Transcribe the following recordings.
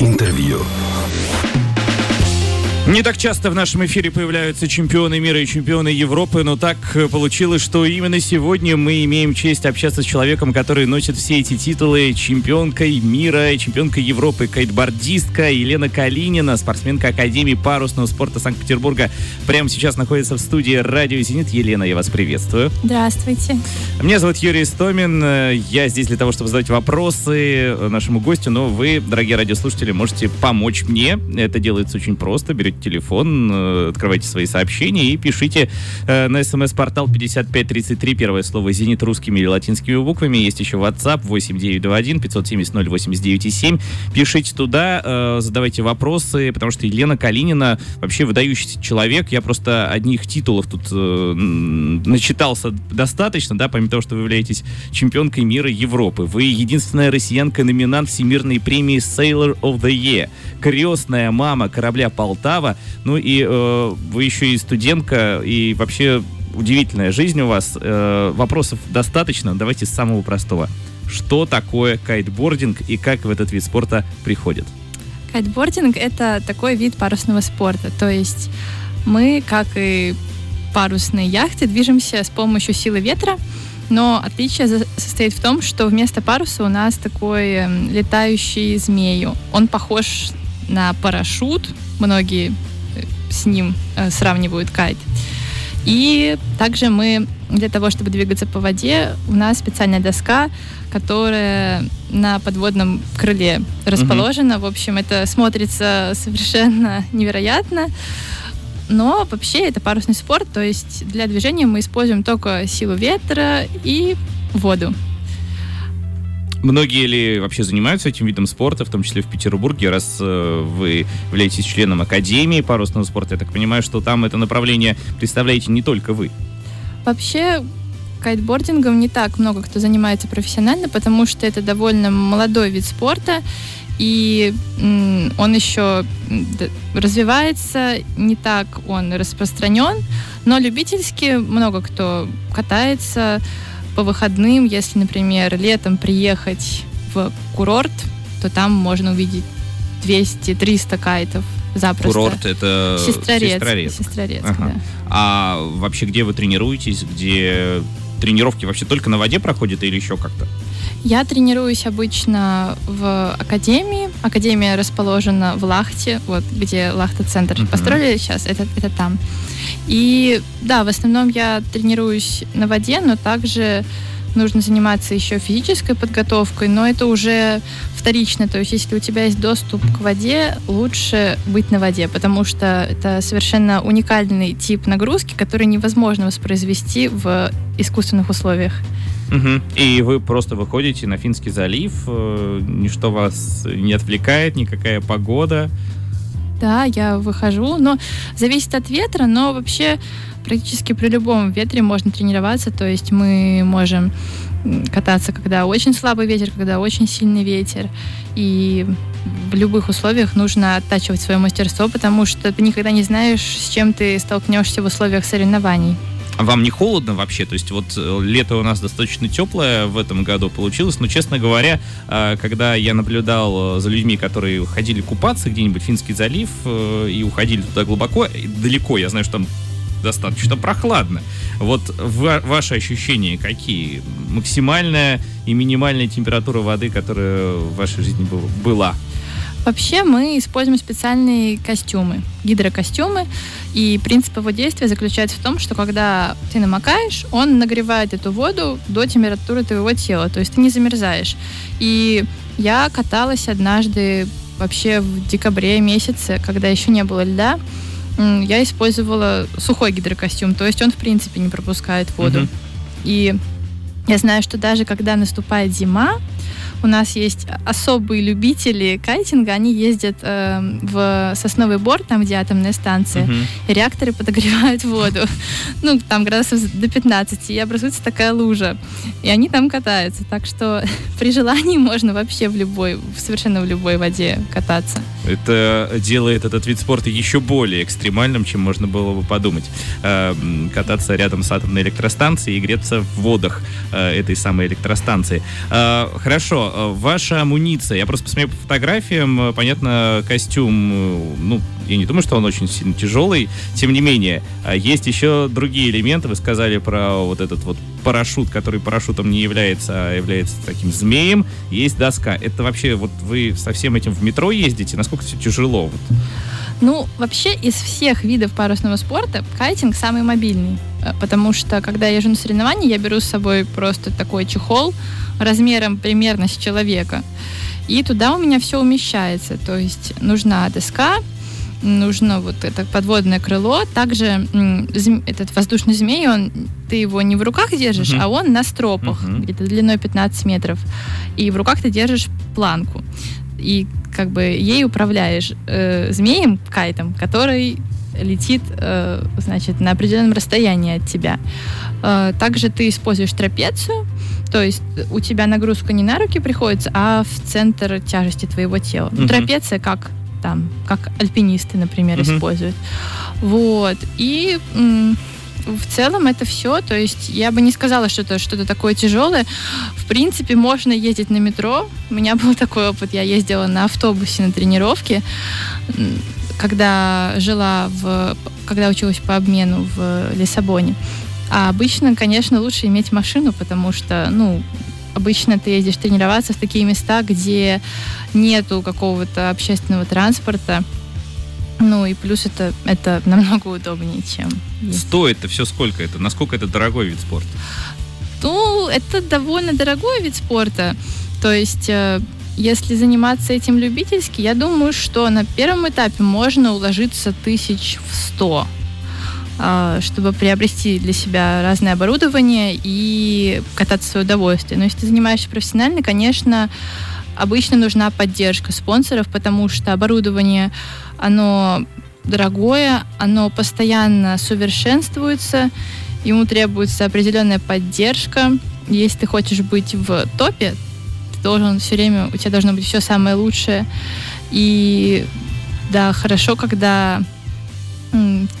Интервью. Не так часто в нашем эфире появляются чемпионы мира и чемпионы Европы, но так э, получилось, что именно сегодня мы имеем честь общаться с человеком, который носит все эти титулы чемпионкой мира и чемпионкой Европы, кайтбордистка Елена Калинина, спортсменка Академии парусного спорта Санкт-Петербурга. Прямо сейчас находится в студии «Радио Зенит». Елена, я вас приветствую. Здравствуйте. Меня зовут Юрий Стомин. Я здесь для того, чтобы задать вопросы нашему гостю, но вы, дорогие радиослушатели, можете помочь мне. Это делается очень просто. Берете телефон, э, открывайте свои сообщения и пишите э, на смс-портал 5533, первое слово «Зенит» русскими или латинскими буквами. Есть еще WhatsApp 8921 570 089 Пишите туда, э, задавайте вопросы, потому что Елена Калинина вообще выдающийся человек. Я просто одних титулов тут начитался достаточно, да, помимо того, что вы являетесь чемпионкой мира Европы. Вы единственная россиянка-номинант Всемирной премии Sailor of the Year. Крестная мама корабля Полтава. Ну и э, вы еще и студентка, и вообще удивительная жизнь у вас. Э, вопросов достаточно. Давайте с самого простого. Что такое кайтбординг и как в этот вид спорта приходит? Кайтбординг — это такой вид парусного спорта. То есть мы, как и парусные яхты, движемся с помощью силы ветра, но отличие состоит в том, что вместо паруса у нас такой эм, летающий змею. Он похож на парашют, многие э, с ним э, сравнивают кайт. И также мы для того, чтобы двигаться по воде, у нас специальная доска, которая на подводном крыле расположена. Mm-hmm. В общем, это смотрится совершенно невероятно. Но вообще это парусный спорт, то есть для движения мы используем только силу ветра и воду. Многие ли вообще занимаются этим видом спорта, в том числе в Петербурге, раз э, вы являетесь членом Академии парусного спорта? Я так понимаю, что там это направление представляете не только вы. Вообще, кайтбордингом не так много кто занимается профессионально, потому что это довольно молодой вид спорта, и он еще развивается, не так он распространен, но любительски много кто катается, по выходным, если, например, летом приехать в курорт, то там можно увидеть 200-300 кайтов запросто. Курорт это Сестрорецк. Сестрорецк, Сестрорецк ага. да. А вообще где вы тренируетесь, где тренировки вообще только на воде проходят или еще как-то? Я тренируюсь обычно в академии. Академия расположена в Лахте, вот где Лахта-центр uh-huh. построили сейчас, это, это там. И да, в основном я тренируюсь на воде, но также нужно заниматься еще физической подготовкой, но это уже вторично. То есть, если у тебя есть доступ к воде, лучше быть на воде, потому что это совершенно уникальный тип нагрузки, который невозможно воспроизвести в искусственных условиях. Угу. И вы просто выходите на Финский залив, э, ничто вас не отвлекает, никакая погода. Да, я выхожу, но зависит от ветра, но вообще практически при любом ветре можно тренироваться, то есть мы можем кататься, когда очень слабый ветер, когда очень сильный ветер, и в любых условиях нужно оттачивать свое мастерство, потому что ты никогда не знаешь, с чем ты столкнешься в условиях соревнований. А вам не холодно вообще? То есть вот э, лето у нас достаточно теплое в этом году получилось, но, честно говоря, э, когда я наблюдал э, за людьми, которые ходили купаться где-нибудь в Финский залив и уходили туда глубоко, далеко, я знаю, что там достаточно прохладно. Вот ваши ощущения какие? Максимальная и минимальная температура воды, которая в вашей жизни была? Вообще мы используем специальные костюмы, гидрокостюмы, и принцип его действия заключается в том, что когда ты намокаешь, он нагревает эту воду до температуры твоего тела, то есть ты не замерзаешь. И я каталась однажды вообще в декабре месяце, когда еще не было льда, я использовала сухой гидрокостюм, то есть он в принципе не пропускает воду. Mm-hmm. И я знаю, что даже когда наступает зима, у нас есть особые любители кайтинга, они ездят э, в сосновый бор, там, где атомная станция, uh-huh. и реакторы подогревают воду. Ну, там градусов до 15, и образуется такая лужа. И они там катаются. Так что при желании можно вообще в любой, совершенно в любой воде кататься. Это делает этот вид спорта еще более экстремальным, чем можно было бы подумать. Э, кататься рядом с атомной электростанцией и греться в водах этой самой электростанции. Э, хорошо, э, ваша амуниция. Я просто посмотрел по фотографиям, э, понятно, костюм, э, ну, я не думаю, что он очень сильно тяжелый. Тем не менее, есть еще другие элементы. Вы сказали про вот этот вот парашют, который парашютом не является, а является таким змеем. Есть доска. Это вообще, вот вы со всем этим в метро ездите? Насколько все тяжело? Ну, вообще из всех видов парусного спорта кайтинг самый мобильный. Потому что, когда я езжу на соревнования, я беру с собой просто такой чехол размером примерно с человека. И туда у меня все умещается. То есть нужна доска, нужно вот это подводное крыло. Также этот воздушный змей, он, ты его не в руках держишь, uh-huh. а он на стропах, uh-huh. где-то длиной 15 метров. И в руках ты держишь планку. И как бы ей управляешь э, змеем, кайтом, который летит, э, значит, на определенном расстоянии от тебя. Э, также ты используешь трапецию, то есть у тебя нагрузка не на руки приходится, а в центр тяжести твоего тела. Uh-huh. Трапеция как там, как альпинисты, например, uh-huh. используют. Вот. И в целом это все. То есть я бы не сказала, что это что-то такое тяжелое. В принципе, можно ездить на метро. У меня был такой опыт. Я ездила на автобусе на тренировке, когда жила в... когда училась по обмену в Лиссабоне. А обычно, конечно, лучше иметь машину, потому что, ну, обычно ты ездишь тренироваться в такие места, где нету какого-то общественного транспорта. Ну и плюс это, это намного удобнее, чем... Стоит-то все сколько это? Насколько это дорогой вид спорта? Ну, это довольно дорогой вид спорта. То есть, э, если заниматься этим любительски, я думаю, что на первом этапе можно уложиться тысяч в сто а, чтобы приобрести для себя разное оборудование и кататься в свое удовольствие. Но если ты занимаешься профессионально, конечно, обычно нужна поддержка спонсоров, потому что оборудование, оно дорогое, оно постоянно совершенствуется, ему требуется определенная поддержка. Если ты хочешь быть в топе, должен все время, у тебя должно быть все самое лучшее. И да, хорошо, когда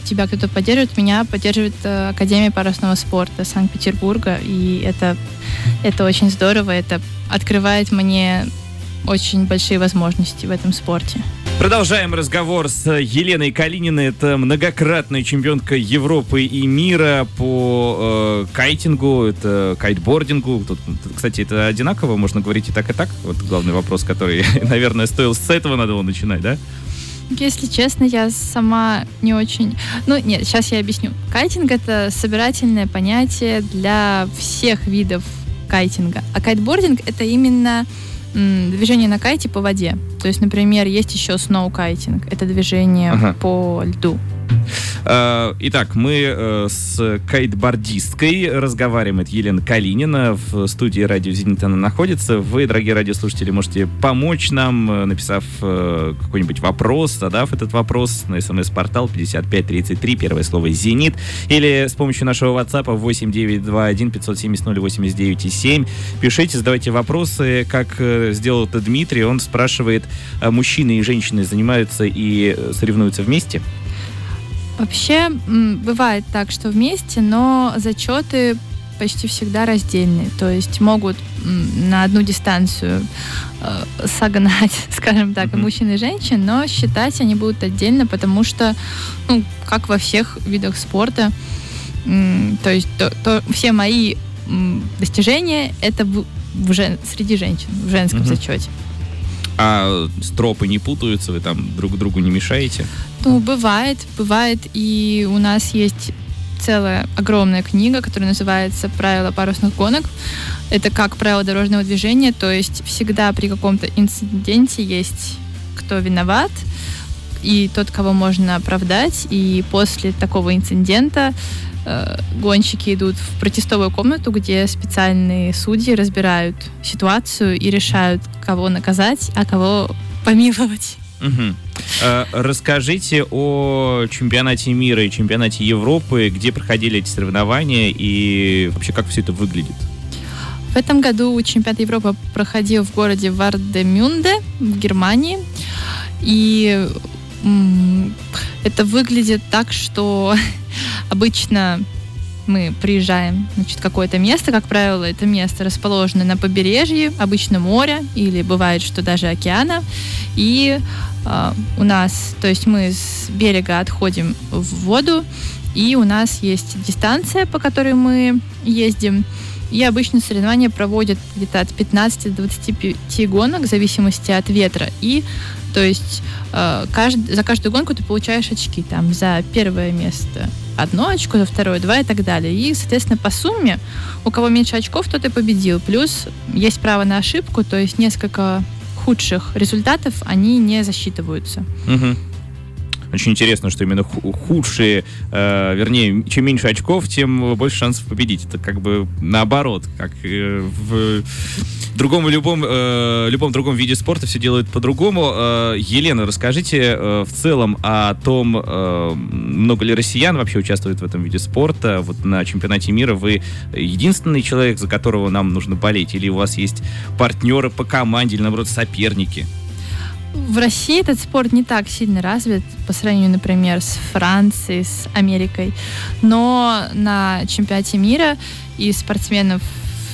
тебя кто-то поддерживает, меня поддерживает э, Академия парусного спорта Санкт-Петербурга, и это, это очень здорово, это открывает мне очень большие возможности в этом спорте. Продолжаем разговор с Еленой Калининой. Это многократная чемпионка Европы и мира по э, кайтингу, это кайтбордингу. Тут, кстати, это одинаково, можно говорить и так, и так. Вот главный вопрос, который, наверное, стоил с этого надо было начинать, да? Если честно, я сама не очень... Ну, нет, сейчас я объясню. Кайтинг — это собирательное понятие для всех видов кайтинга. А кайтбординг — это именно движение на кайте по воде. То есть, например, есть еще сноу-кайтинг. Это движение ага. по льду. Э, итак, мы э, с кайтбордисткой. Это Елена Калинина. В студии радио «Зенит» она находится. Вы, дорогие радиослушатели, можете помочь нам, э, написав какой-нибудь вопрос, задав этот вопрос на смс-портал 5533, первое слово «Зенит», или с помощью нашего WhatsApp 8921 570 089 7. Пишите, задавайте вопросы, как сделал это Дмитрий. Он спрашивает, мужчины и женщины занимаются и соревнуются вместе? Вообще бывает так, что вместе, но зачеты почти всегда раздельные. То есть могут на одну дистанцию э, согнать, скажем так, mm-hmm. мужчин и женщин, но считать они будут отдельно, потому что, ну, как во всех видах спорта, э, то есть то, то, все мои э, достижения это в, в жен, среди женщин, в женском mm-hmm. зачете. А стропы не путаются, вы там друг другу не мешаете? Ну, бывает, бывает. И у нас есть целая огромная книга, которая называется «Правила парусных гонок». Это как правило дорожного движения, то есть всегда при каком-то инциденте есть кто виноват, и тот, кого можно оправдать. И после такого инцидента э, гонщики идут в протестовую комнату, где специальные судьи разбирают ситуацию и решают, кого наказать, а кого помиловать. Угу. расскажите о чемпионате мира и чемпионате Европы, где проходили эти соревнования и вообще как все это выглядит. В этом году чемпионат Европы проходил в городе Вардемюнде в Германии. И это выглядит так, что обычно мы приезжаем значит, в какое-то место, как правило, это место расположено на побережье, обычно моря, или бывает, что даже океана, и э, у нас, то есть мы с берега отходим в воду, и у нас есть дистанция, по которой мы ездим, и обычно соревнования проводят где-то от 15 до 25 гонок в зависимости от ветра. И то есть э, кажд, за каждую гонку ты получаешь очки. Там за первое место одно очко, за второе два и так далее. И, соответственно, по сумме, у кого меньше очков, тот и победил. Плюс есть право на ошибку, то есть несколько худших результатов, они не засчитываются. Угу. Очень интересно, что именно худшие, э, вернее, чем меньше очков, тем больше шансов победить. Это как бы наоборот, как э, в другом любом, э, любом другом виде спорта все делают по-другому. Елена, расскажите в целом о том, много ли россиян вообще участвует в этом виде спорта. Вот на чемпионате мира вы единственный человек, за которого нам нужно болеть, или у вас есть партнеры по команде, или наоборот соперники? В России этот спорт не так сильно развит по сравнению, например, с Францией, с Америкой. Но на чемпионате мира и спортсменов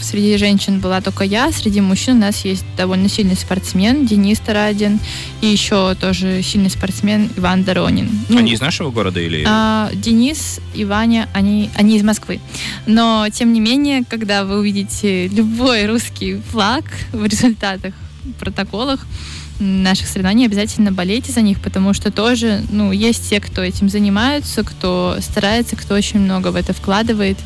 среди женщин была только я, среди мужчин у нас есть довольно сильный спортсмен Денис Тарадин и еще тоже сильный спортсмен Иван Доронин. Ну, они из нашего города или? А, Денис и Ваня, они, они из Москвы. Но, тем не менее, когда вы увидите любой русский флаг в результатах, протоколах, наших соревнований, обязательно болейте за них, потому что тоже, ну, есть те, кто этим занимаются, кто старается, кто очень много в это вкладывает,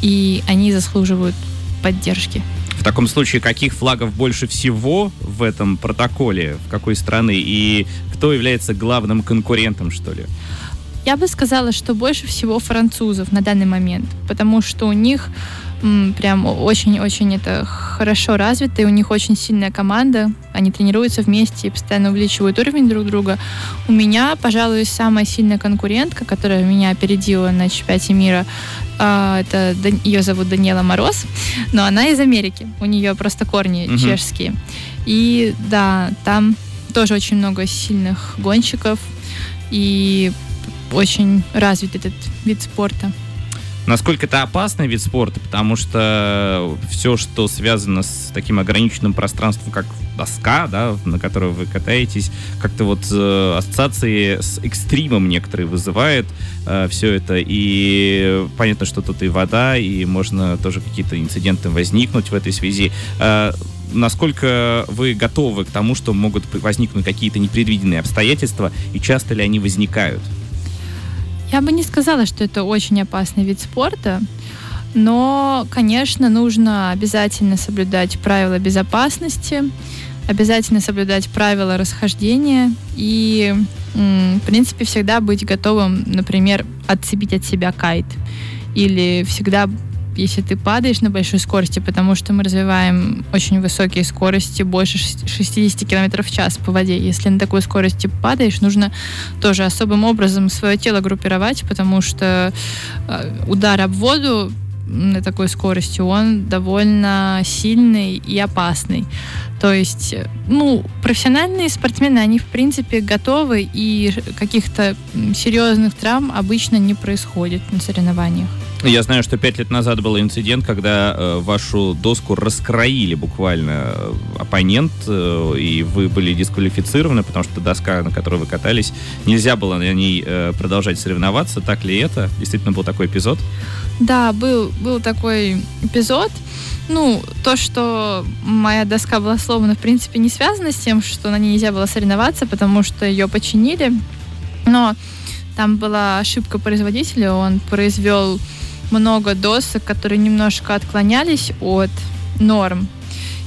и они заслуживают поддержки. В таком случае, каких флагов больше всего в этом протоколе, в какой страны, и кто является главным конкурентом, что ли? Я бы сказала, что больше всего французов на данный момент, потому что у них прям очень-очень это хорошо развито, и у них очень сильная команда, они тренируются вместе и постоянно увеличивают уровень друг друга. У меня, пожалуй, самая сильная конкурентка, которая меня опередила на чемпионате мира, а, это ее зовут Даниэла Мороз, но она из Америки, у нее просто корни угу. чешские. И да, там тоже очень много сильных гонщиков, и очень развит этот вид спорта насколько это опасный вид спорта, потому что все, что связано с таким ограниченным пространством, как доска, да, на которой вы катаетесь, как-то вот э, ассоциации с экстримом некоторые вызывает э, все это. И понятно, что тут и вода, и можно тоже какие-то инциденты возникнуть в этой связи. Э, насколько вы готовы к тому, что могут возникнуть какие-то непредвиденные обстоятельства, и часто ли они возникают? Я бы не сказала, что это очень опасный вид спорта, но, конечно, нужно обязательно соблюдать правила безопасности, обязательно соблюдать правила расхождения и, в принципе, всегда быть готовым, например, отцепить от себя кайт или всегда если ты падаешь на большой скорости, потому что мы развиваем очень высокие скорости, больше 60 км в час по воде. Если на такой скорости падаешь, нужно тоже особым образом свое тело группировать, потому что э, удар об воду на такой скорости, он довольно сильный и опасный. То есть, ну, профессиональные спортсмены, они, в принципе, готовы, и каких-то серьезных травм обычно не происходит на соревнованиях. Я знаю, что пять лет назад был инцидент, когда э, вашу доску раскроили буквально э, оппонент, э, и вы были дисквалифицированы, потому что доска, на которой вы катались, нельзя было на ней э, продолжать соревноваться. Так ли это? Действительно был такой эпизод? Да, был, был такой эпизод. Ну, то, что моя доска была сломана, в принципе, не связано с тем, что на ней нельзя было соревноваться, потому что ее починили. Но там была ошибка производителя, он произвел много досок, которые немножко отклонялись от норм.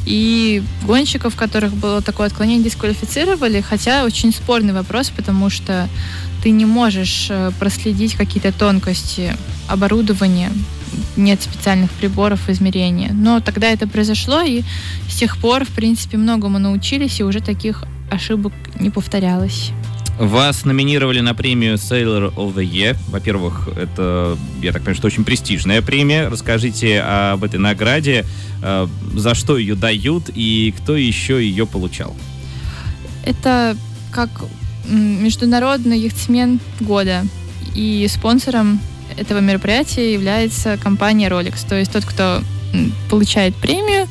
И гонщиков, которых было такое отклонение, дисквалифицировали, хотя очень спорный вопрос, потому что ты не можешь э, проследить какие-то тонкости оборудования, нет специальных приборов измерения. Но тогда это произошло, и с тех пор, в принципе, многому научились, и уже таких ошибок не повторялось. Вас номинировали на премию Sailor of the Year. Во-первых, это, я так понимаю, что очень престижная премия. Расскажите об этой награде, э, за что ее дают и кто еще ее получал. Это как международный яхтсмен года. И спонсором этого мероприятия является компания Rolex. То есть тот, кто получает премию,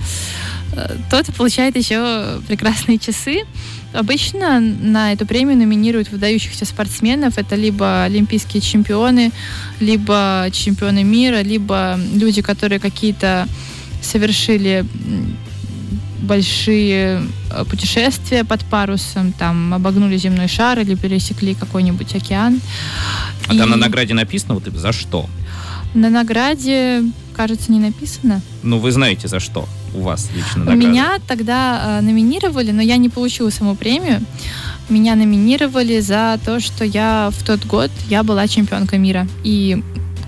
э, тот получает еще прекрасные часы. Обычно на эту премию номинируют выдающихся спортсменов. Это либо олимпийские чемпионы, либо чемпионы мира, либо люди, которые какие-то совершили большие э, путешествия под парусом, там обогнули земной шар или пересекли какой-нибудь океан. А И... там на награде написано вот за что? На награде, кажется, не написано. Ну, вы знаете, за что у вас лично награда? Меня тогда э, номинировали, но я не получила саму премию. Меня номинировали за то, что я в тот год я была чемпионкой мира. И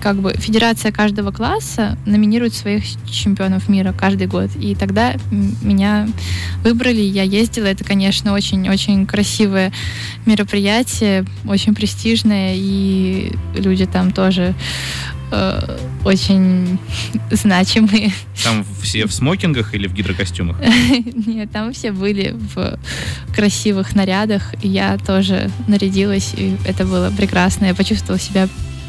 как бы федерация каждого класса номинирует своих чемпионов мира каждый год. И тогда меня выбрали, я ездила. Это, конечно, очень-очень красивое мероприятие, очень престижное, и люди там тоже э, очень значимые. Там все в смокингах или в гидрокостюмах? Нет, там все были в красивых нарядах. И я тоже нарядилась, и это было прекрасно. Я почувствовала себя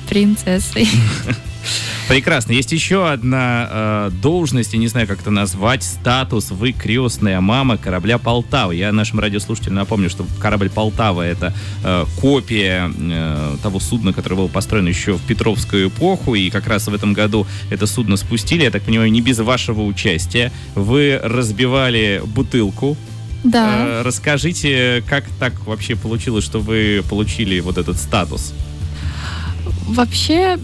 принцессой. Прекрасно. Есть еще одна э, должность, я не знаю, как это назвать, статус. Вы крестная мама корабля Полтава. Я нашим радиослушателям напомню, что корабль Полтава это э, копия э, того судна, которое было построено еще в Петровскую эпоху. И как раз в этом году это судно спустили, я так понимаю, не без вашего участия. Вы разбивали бутылку да. Э, расскажите, как так вообще получилось, что вы получили вот этот статус? Вообще,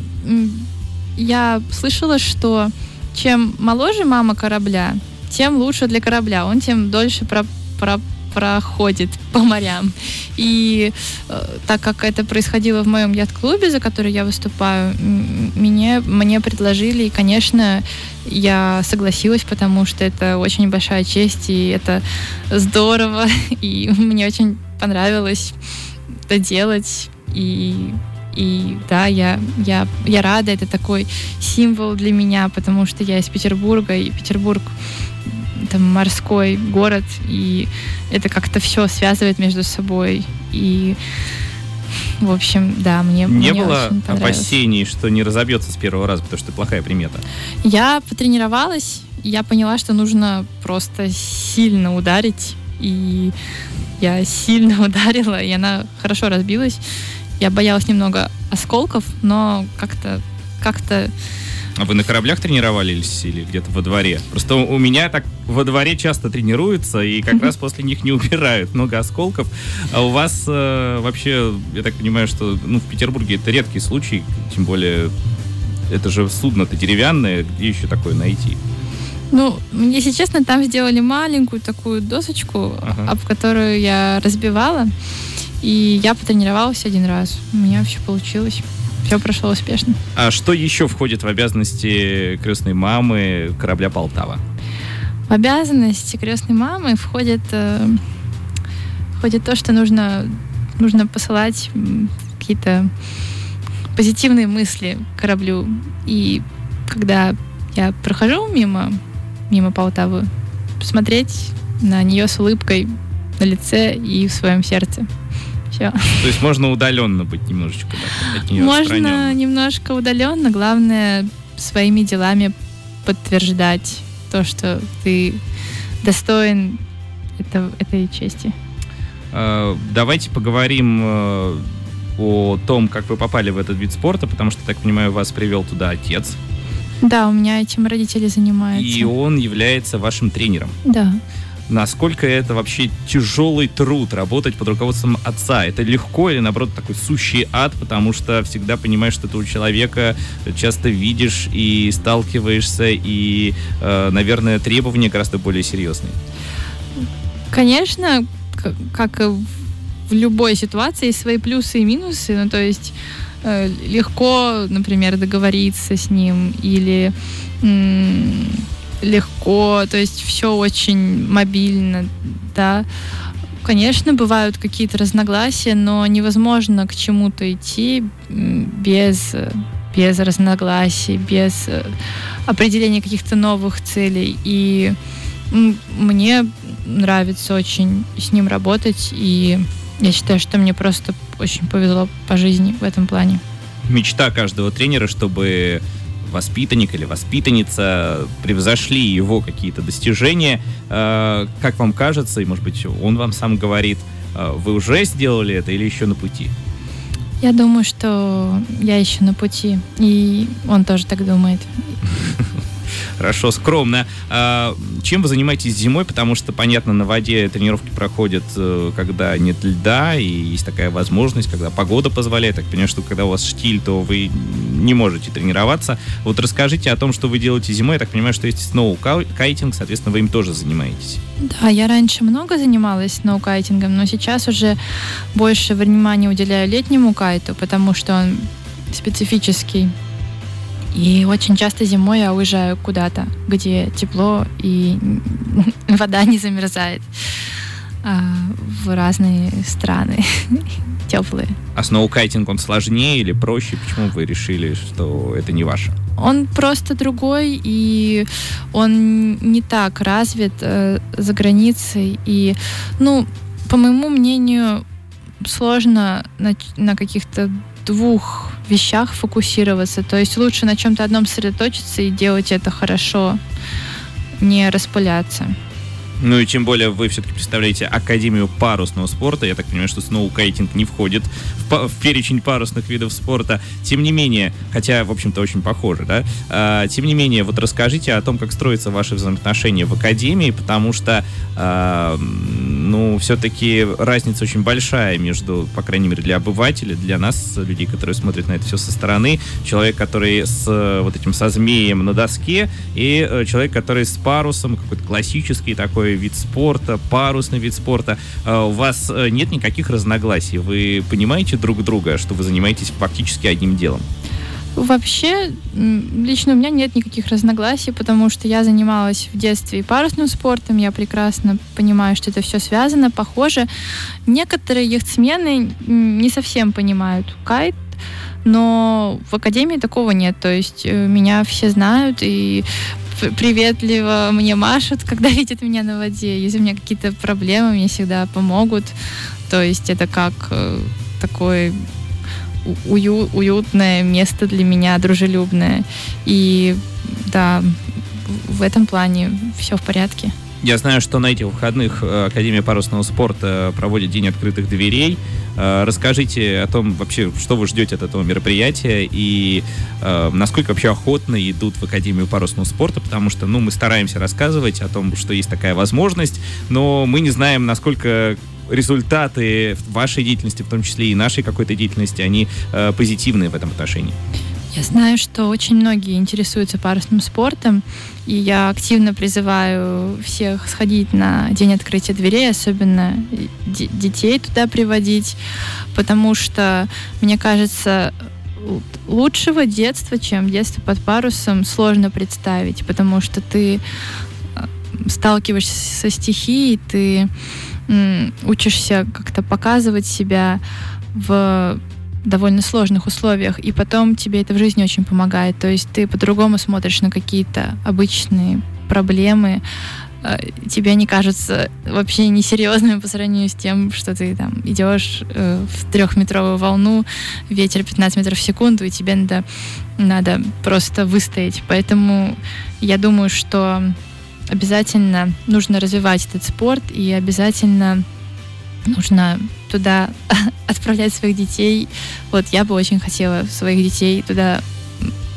я слышала, что чем моложе мама корабля, тем лучше для корабля. Он тем дольше про, про, проходит по морям. И э, так как это происходило в моем яхт-клубе, за который я выступаю, мне, мне предложили, и, конечно, я согласилась, потому что это очень большая честь, и это здорово, и мне очень понравилось это делать. И и да, я, я, я рада, это такой символ для меня, потому что я из Петербурга, и Петербург там морской город, и это как-то все связывает между собой. И в общем, да, мне Не мне было опасений, что не разобьется с первого раза, потому что это плохая примета? Я потренировалась, я поняла, что нужно просто сильно ударить, и я сильно ударила, и она хорошо разбилась. Я боялась немного осколков, но как-то как-то а вы на кораблях тренировались или где-то во дворе? Просто у меня так во дворе часто тренируются, и как раз после них не убирают много осколков. А у вас э, вообще, я так понимаю, что ну, в Петербурге это редкий случай, тем более это же судно-то деревянное, где еще такое найти? Ну, если честно, там сделали маленькую такую досочку, ага. об которую я разбивала. И я потренировалась один раз. У меня все получилось. Все прошло успешно. А что еще входит в обязанности крестной мамы корабля Полтава? В обязанности крестной мамы входит, э, входит то, что нужно, нужно посылать какие-то позитивные мысли кораблю. И когда я прохожу мимо, мимо Полтавы, посмотреть на нее с улыбкой на лице и в своем сердце. Все. То есть можно удаленно быть немножечко да, от нее Можно немножко удаленно, главное своими делами подтверждать то, что ты достоин это, этой чести. А, давайте поговорим э, о том, как вы попали в этот вид спорта, потому что, так понимаю, вас привел туда отец. Да, у меня этим родители занимаются. И он является вашим тренером. Да насколько это вообще тяжелый труд работать под руководством отца. Это легко или, наоборот, такой сущий ад, потому что всегда понимаешь, что ты у человека часто видишь и сталкиваешься, и, э, наверное, требования гораздо более серьезные. Конечно, как в любой ситуации, есть свои плюсы и минусы. Ну, то есть э, легко, например, договориться с ним или легко, то есть все очень мобильно, да. Конечно, бывают какие-то разногласия, но невозможно к чему-то идти без, без разногласий, без э, определения каких-то новых целей. И мне нравится очень с ним работать, и я считаю, что мне просто очень повезло по жизни в этом плане. мечта каждого тренера, чтобы воспитанник или воспитанница превзошли его какие-то достижения. Э, как вам кажется, и, может быть, он вам сам говорит, э, вы уже сделали это или еще на пути? Я думаю, что я еще на пути, и он тоже так думает. Хорошо, скромно. А, чем вы занимаетесь зимой? Потому что, понятно, на воде тренировки проходят, э, когда нет льда, и есть такая возможность, когда погода позволяет. Так понимаю, что когда у вас штиль, то вы не можете тренироваться. Вот расскажите о том, что вы делаете зимой. Я так понимаю, что есть сноу-кайтинг, соответственно, вы им тоже занимаетесь. Да, я раньше много занималась сноу-кайтингом, но сейчас уже больше внимания уделяю летнему кайту, потому что он специфический и очень часто зимой я уезжаю куда-то, где тепло и вода не замерзает а, в разные страны теплые. А сноукайтинг, он сложнее или проще? Почему вы решили, что это не ваше? Он просто другой, и он не так развит э, за границей. И, ну, по моему мнению, сложно на, на каких-то двух вещах фокусироваться. То есть лучше на чем-то одном сосредоточиться и делать это хорошо, не распыляться. Ну и тем более вы все-таки представляете Академию парусного спорта. Я так понимаю, что сноукайтинг не входит в, в перечень парусных видов спорта. Тем не менее, хотя, в общем-то, очень похоже, да? А, тем не менее, вот расскажите о том, как строятся ваши взаимоотношения в Академии, потому что, а, ну, все-таки разница очень большая между, по крайней мере, для обывателя, для нас, людей, которые смотрят на это все со стороны, человек, который с вот этим со змеем на доске, и э, человек, который с парусом, какой-то классический такой такой вид спорта, парусный вид спорта. А, у вас э, нет никаких разногласий. Вы понимаете друг друга, что вы занимаетесь фактически одним делом? Вообще, лично у меня нет никаких разногласий, потому что я занималась в детстве парусным спортом, я прекрасно понимаю, что это все связано, похоже. Некоторые яхтсмены не совсем понимают кайт, но в академии такого нет. То есть э, меня все знают, и приветливо мне машут, когда видят меня на воде. Если у меня какие-то проблемы, мне всегда помогут. То есть это как э, такое ую, уютное место для меня, дружелюбное. И да, в этом плане все в порядке. Я знаю, что на этих выходных э, Академия парусного спорта проводит День открытых дверей. Э, расскажите о том вообще, что вы ждете от этого мероприятия и э, насколько вообще охотно идут в Академию парусного спорта, потому что, ну, мы стараемся рассказывать о том, что есть такая возможность, но мы не знаем, насколько результаты вашей деятельности, в том числе и нашей какой-то деятельности, они э, позитивные в этом отношении. Я знаю, что очень многие интересуются парусным спортом, и я активно призываю всех сходить на день открытия дверей, особенно детей туда приводить, потому что, мне кажется, лучшего детства, чем детство под парусом, сложно представить, потому что ты э, сталкиваешься со стихией, ты учишься как-то показывать себя в довольно сложных условиях, и потом тебе это в жизни очень помогает. То есть ты по-другому смотришь на какие-то обычные проблемы, э, тебе они кажутся вообще несерьезными по сравнению с тем, что ты там идешь э, в трехметровую волну, ветер 15 метров в секунду, и тебе надо, надо просто выстоять. Поэтому я думаю, что обязательно нужно развивать этот спорт и обязательно нужно туда отправлять своих детей. Вот я бы очень хотела своих детей туда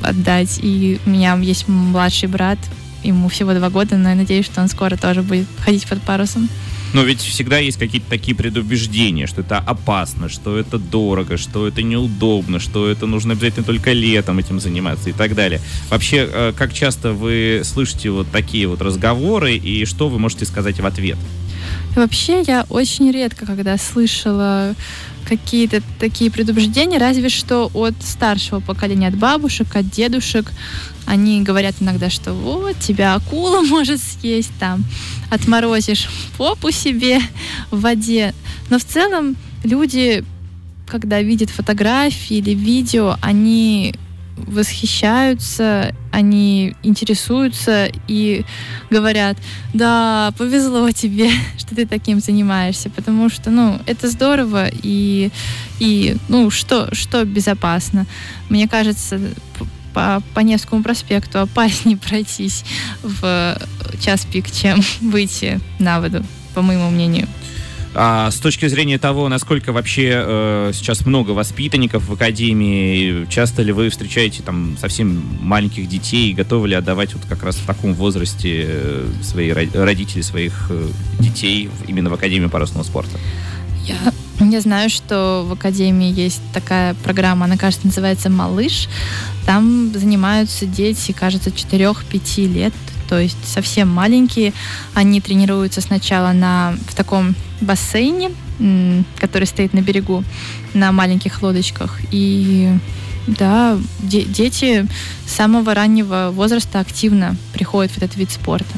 отдать. И у меня есть младший брат, ему всего два года, но я надеюсь, что он скоро тоже будет ходить под парусом. Но ведь всегда есть какие-то такие предубеждения, что это опасно, что это дорого, что это неудобно, что это нужно обязательно только летом этим заниматься и так далее. Вообще, э, как часто вы слышите вот такие вот разговоры и что вы можете сказать в ответ? Вообще, я очень редко, когда слышала какие-то такие предубеждения, разве что от старшего поколения, от бабушек, от дедушек. Они говорят иногда, что вот, тебя акула может съесть, там, отморозишь попу себе в воде. Но в целом люди, когда видят фотографии или видео, они восхищаются, они интересуются и говорят, да, повезло тебе, что ты таким занимаешься, потому что, ну, это здорово и, и ну, что, что безопасно. Мне кажется, по, по Невскому проспекту опаснее пройтись в час пик, чем выйти на воду, по моему мнению. А с точки зрения того, насколько вообще э, сейчас много воспитанников в академии, часто ли вы встречаете там совсем маленьких детей, готовы ли отдавать вот как раз в таком возрасте э, свои родители своих э, детей именно в академию парусного спорта? Я, я знаю, что в академии есть такая программа, она, кажется, называется «Малыш». Там занимаются дети, кажется, 4-5 лет то есть совсем маленькие. Они тренируются сначала на, в таком бассейне, который стоит на берегу, на маленьких лодочках. И да, де- дети с самого раннего возраста активно приходят в этот вид спорта.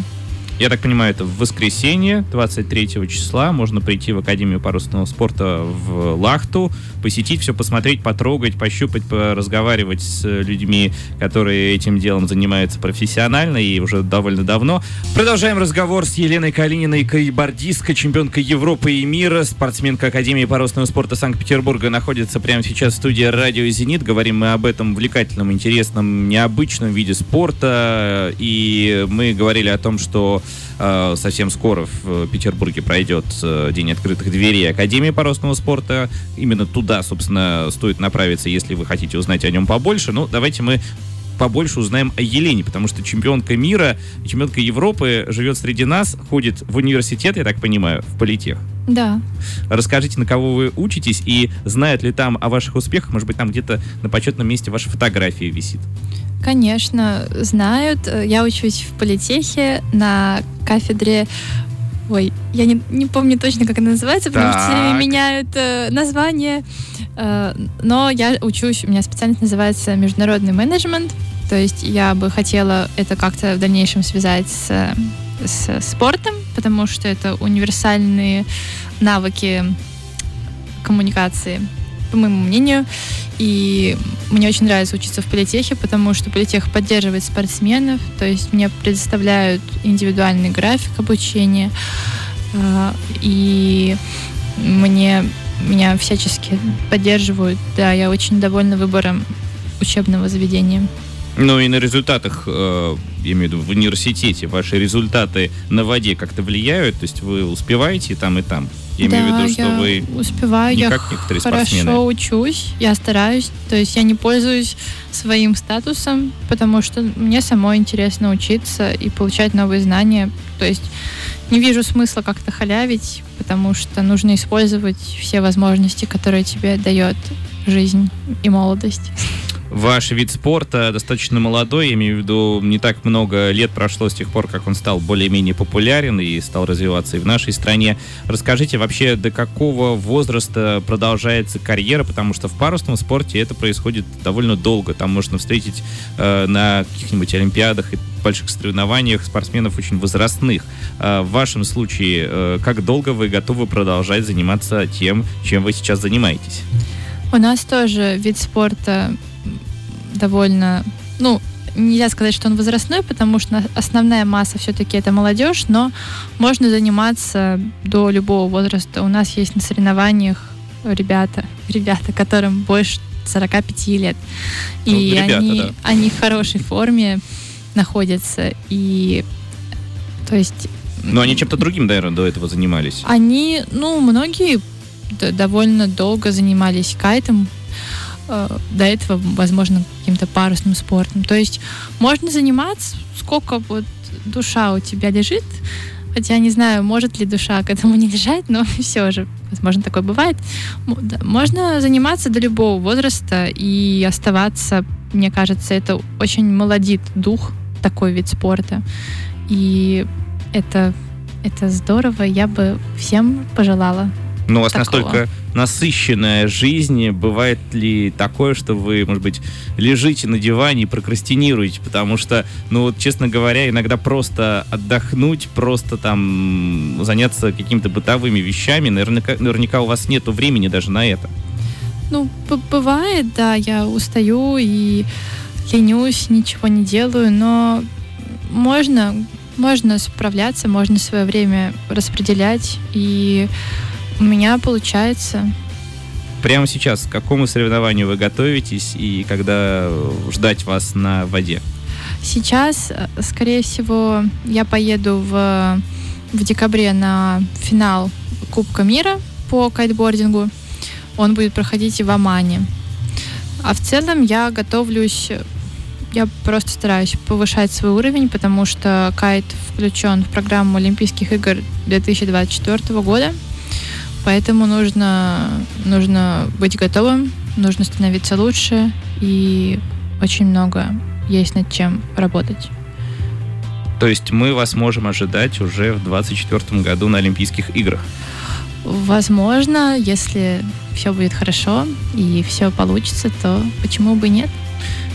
Я так понимаю, это в воскресенье, 23 числа. Можно прийти в Академию парусного спорта в Лахту, посетить все, посмотреть, потрогать, пощупать, разговаривать с людьми, которые этим делом занимаются профессионально и уже довольно давно. Продолжаем разговор с Еленой Калининой, кайбордистка, чемпионка Европы и мира, спортсменка Академии парусного спорта Санкт-Петербурга, находится прямо сейчас в студии «Радио Зенит». Говорим мы об этом увлекательном, интересном, необычном виде спорта. И мы говорили о том, что совсем скоро в Петербурге пройдет э, День открытых дверей Академии парусного спорта. Именно туда, собственно, стоит направиться, если вы хотите узнать о нем побольше. Ну, давайте мы побольше узнаем о Елене, потому что чемпионка мира, чемпионка Европы живет среди нас, ходит в университет, я так понимаю, в политех. Да. Расскажите, на кого вы учитесь и знают ли там о ваших успехах? Может быть, там где-то на почетном месте ваша фотография висит? Конечно, знают. Я учусь в политехе на кафедре Ой, я не, не помню точно, как она называется, потому так. что все время меняют э, название. Э, но я учусь, у меня специальность называется международный менеджмент. То есть я бы хотела это как-то в дальнейшем связать с, с спортом, потому что это универсальные навыки коммуникации, по моему мнению. И мне очень нравится учиться в политехе, потому что политех поддерживает спортсменов, то есть мне предоставляют индивидуальный график обучения, а, и мне меня всячески поддерживают. Да, я очень довольна выбором учебного заведения. Ну и на результатах, э, я имею в виду в университете, ваши результаты на воде как-то влияют? То есть вы успеваете там и там? Я да, имею в виду, что я вы успеваю, не я как некоторые хорошо спортсмены. учусь, я стараюсь, то есть я не пользуюсь своим статусом, потому что мне самой интересно учиться и получать новые знания. То есть не вижу смысла как-то халявить, потому что нужно использовать все возможности, которые тебе дает жизнь и молодость. Ваш вид спорта достаточно молодой, я имею в виду, не так много лет прошло с тех пор, как он стал более-менее популярен и стал развиваться и в нашей стране. Расскажите вообще, до какого возраста продолжается карьера, потому что в парусном спорте это происходит довольно долго. Там можно встретить э, на каких-нибудь олимпиадах и больших соревнованиях спортсменов очень возрастных. Э, в вашем случае, э, как долго вы готовы продолжать заниматься тем, чем вы сейчас занимаетесь? У нас тоже вид спорта довольно, ну, нельзя сказать, что он возрастной, потому что основная масса все-таки это молодежь, но можно заниматься до любого возраста. У нас есть на соревнованиях ребята, ребята, которым больше 45 лет. И ну, ребята, они, да. они в хорошей форме находятся. И то есть... Но они чем-то другим, наверное, до этого занимались. Они, ну, многие довольно долго занимались кайтом, до этого, возможно, каким-то парусным спортом. То есть можно заниматься, сколько вот душа у тебя лежит, хотя не знаю, может ли душа к этому не лежать, но все же, возможно, такое бывает. Можно заниматься до любого возраста и оставаться, мне кажется, это очень молодит дух, такой вид спорта. И это, это здорово, я бы всем пожелала ну, у вас такого. настолько насыщенная жизнь. Бывает ли такое, что вы, может быть, лежите на диване и прокрастинируете? Потому что, ну, вот, честно говоря, иногда просто отдохнуть, просто там заняться какими-то бытовыми вещами, наверняка, наверняка у вас нет времени даже на это. Ну, бывает, да, я устаю и ленюсь, ничего не делаю, но можно, можно справляться, можно свое время распределять, и у меня получается. Прямо сейчас к какому соревнованию вы готовитесь и когда ждать вас на воде? Сейчас, э, скорее всего, я поеду в, в декабре на финал Кубка мира по кайтбордингу. Он будет проходить в Омане. А в целом я готовлюсь, я просто стараюсь повышать свой уровень, потому что кайт включен в программу Олимпийских игр 2024 года. Поэтому нужно, нужно быть готовым, нужно становиться лучше и очень много есть над чем работать. То есть мы вас можем ожидать уже в 2024 году на Олимпийских играх? Возможно, если все будет хорошо и все получится, то почему бы нет?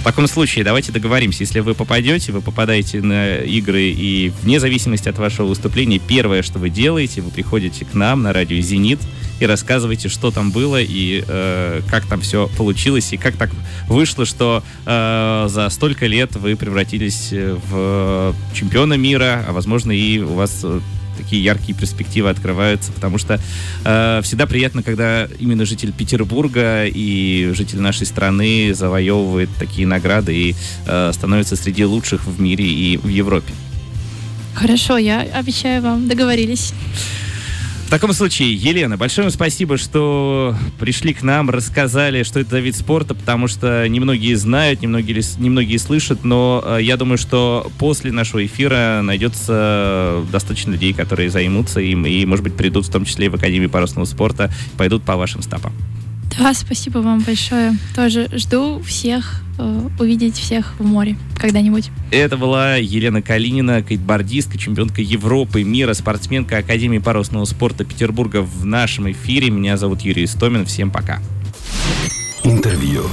В таком случае давайте договоримся, если вы попадете, вы попадаете на игры, и вне зависимости от вашего выступления, первое, что вы делаете, вы приходите к нам на радио «Зенит», и рассказывайте, что там было и э, как там все получилось, и как так вышло, что э, за столько лет вы превратились в чемпиона мира, а возможно и у вас э, такие яркие перспективы открываются, потому что э, всегда приятно, когда именно житель Петербурга и житель нашей страны завоевывает такие награды и э, становится среди лучших в мире и в Европе. Хорошо, я обещаю вам, договорились. Таком случае, Елена, большое спасибо, что пришли к нам, рассказали, что это вид спорта, потому что немногие знают, немногие, немногие слышат, но э, я думаю, что после нашего эфира найдется достаточно людей, которые займутся им и, может быть, придут в том числе и в Академию парусного спорта, пойдут по вашим стопам. Да, спасибо вам большое. Тоже жду всех э, увидеть всех в море когда-нибудь. Это была Елена Калинина, кейтбордистка, чемпионка Европы, мира, спортсменка Академии парусного спорта Петербурга в нашем эфире. Меня зовут Юрий Истомин. Всем пока. Интервью.